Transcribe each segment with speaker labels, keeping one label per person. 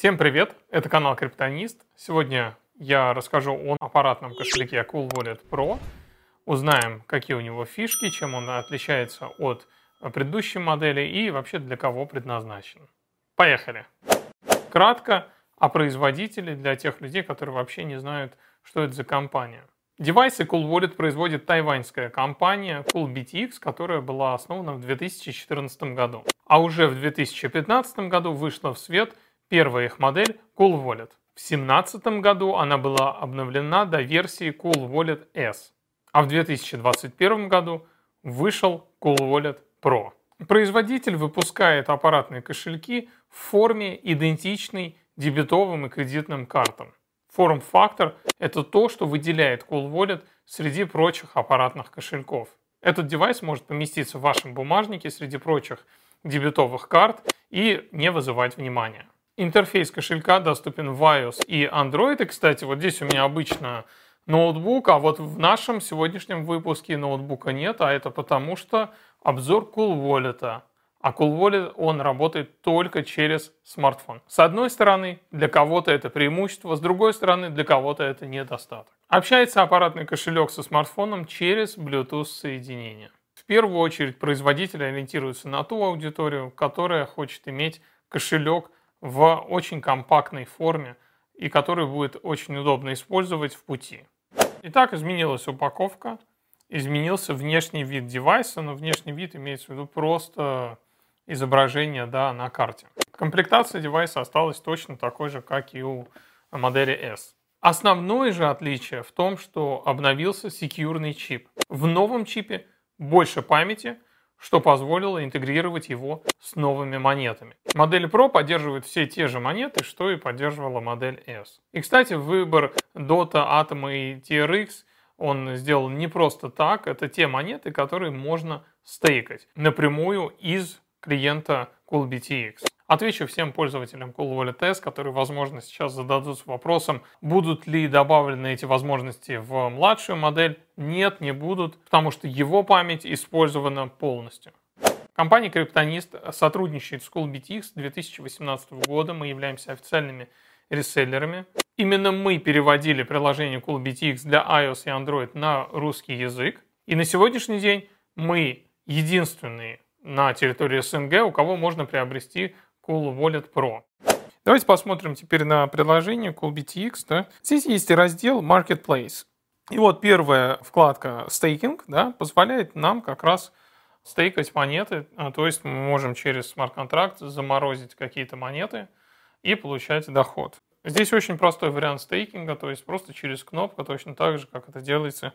Speaker 1: Всем привет, это канал Криптонист. Сегодня я расскажу о аппаратном кошельке Cool Wallet Pro. Узнаем, какие у него фишки, чем он отличается от предыдущей модели и вообще для кого предназначен. Поехали! Кратко о производителе для тех людей, которые вообще не знают, что это за компания. Девайсы Cool Wallet производит тайваньская компания CoolBTX, которая была основана в 2014 году. А уже в 2015 году вышла в свет первая их модель Cool Wallet. В 2017 году она была обновлена до версии Cool Wallet S. А в 2021 году вышел Cool Wallet Pro. Производитель выпускает аппаратные кошельки в форме идентичной дебетовым и кредитным картам. Форм-фактор – это то, что выделяет Cool Wallet среди прочих аппаратных кошельков. Этот девайс может поместиться в вашем бумажнике среди прочих дебетовых карт и не вызывать внимания. Интерфейс кошелька доступен в iOS и Android. И, кстати, вот здесь у меня обычно ноутбук, а вот в нашем сегодняшнем выпуске ноутбука нет, а это потому что обзор Cool Wallet. А Cool Wallet, он работает только через смартфон. С одной стороны, для кого-то это преимущество, с другой стороны, для кого-то это недостаток. Общается аппаратный кошелек со смартфоном через Bluetooth соединение. В первую очередь производитель ориентируется на ту аудиторию, которая хочет иметь кошелек в очень компактной форме и который будет очень удобно использовать в пути. Итак, изменилась упаковка, изменился внешний вид девайса, но внешний вид имеется в виду просто изображение да, на карте. Комплектация девайса осталась точно такой же, как и у модели S. Основное же отличие в том, что обновился секьюрный чип. В новом чипе больше памяти, что позволило интегрировать его с новыми монетами. Модель Pro поддерживает все те же монеты, что и поддерживала модель S. И, кстати, выбор Dota, Atom и TRX он сделал не просто так, это те монеты, которые можно стейкать напрямую из клиента CoolBTX. Отвечу всем пользователям Cool Wallet S, которые, возможно, сейчас зададутся вопросом, будут ли добавлены эти возможности в младшую модель. Нет, не будут, потому что его память использована полностью. Компания Криптонист сотрудничает с CoolBTX с 2018 года. Мы являемся официальными реселлерами. Именно мы переводили приложение CoolBTX для iOS и Android на русский язык. И на сегодняшний день мы единственные на территории СНГ, у кого можно приобрести Cool Wallet Pro. Давайте посмотрим теперь на приложение CoolBTX. Да? Здесь есть раздел Marketplace. И вот первая вкладка Staking да, позволяет нам как раз стейкать монеты. А, то есть мы можем через смарт-контракт заморозить какие-то монеты и получать доход. Здесь очень простой вариант стейкинга, то есть просто через кнопку, точно так же, как это делается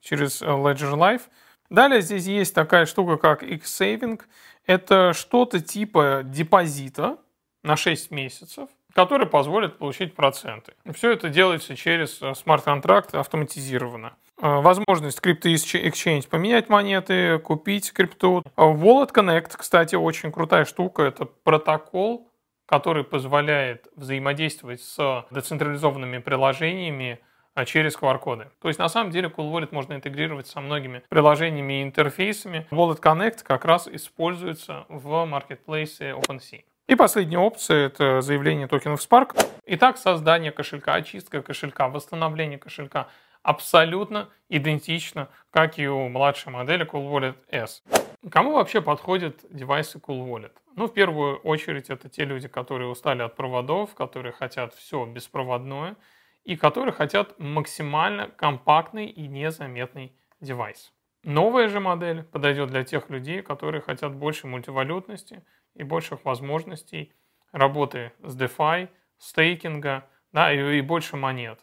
Speaker 1: через Ledger Live. Далее здесь есть такая штука, как X-Saving. Это что-то типа депозита на 6 месяцев, который позволит получить проценты. Все это делается через э, смарт-контракт автоматизированно. Э, возможность крипто exchange поменять монеты, купить крипту. Wallet Connect, кстати, очень крутая штука. Это протокол, который позволяет взаимодействовать с децентрализованными приложениями а через QR-коды. То есть на самом деле Cool Wallet можно интегрировать со многими приложениями и интерфейсами. Wallet Connect как раз используется в маркетплейсе OpenSea. И последняя опция – это заявление токенов Spark. Итак, создание кошелька, очистка кошелька, восстановление кошелька абсолютно идентично, как и у младшей модели Cool Wallet S. Кому вообще подходят девайсы Cool Wallet? Ну, в первую очередь, это те люди, которые устали от проводов, которые хотят все беспроводное – и которые хотят максимально компактный и незаметный девайс. Новая же модель подойдет для тех людей, которые хотят больше мультивалютности и больших возможностей работы с DeFi, стейкинга да, и, и больше монет.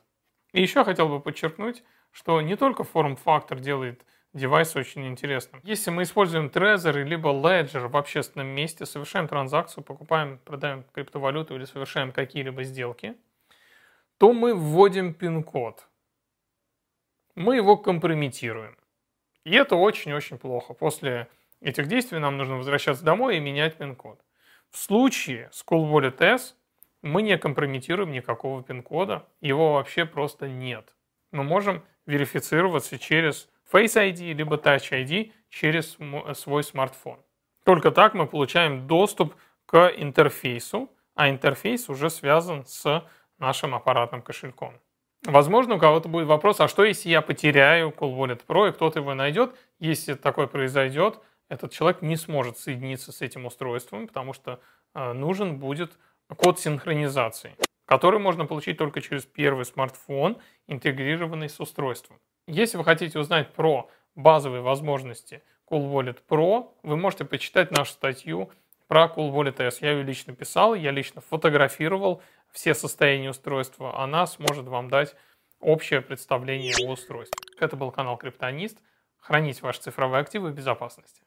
Speaker 1: И еще хотел бы подчеркнуть, что не только форм-фактор делает девайс очень интересным. Если мы используем Trezor либо Ledger в общественном месте, совершаем транзакцию, покупаем, продаем криптовалюту или совершаем какие-либо сделки, то мы вводим пин-код. Мы его компрометируем. И это очень-очень плохо. После этих действий нам нужно возвращаться домой и менять пин-код. В случае с Cool Wallet S мы не компрометируем никакого пин-кода, его вообще просто нет. Мы можем верифицироваться через Face ID либо Touch ID через свой смартфон. Только так мы получаем доступ к интерфейсу а интерфейс уже связан с нашим аппаратным кошельком. Возможно, у кого-то будет вопрос, а что если я потеряю Cool Wallet Pro и кто-то его найдет? Если такое произойдет, этот человек не сможет соединиться с этим устройством, потому что э, нужен будет код синхронизации, который можно получить только через первый смартфон, интегрированный с устройством. Если вы хотите узнать про базовые возможности Cool Wallet Pro, вы можете почитать нашу статью про Cool Wallet S. Я ее лично писал, я лично фотографировал все состояния устройства. Она сможет вам дать общее представление о устройстве. Это был канал Криптонист. Хранить ваши цифровые активы в безопасности.